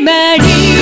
Maria.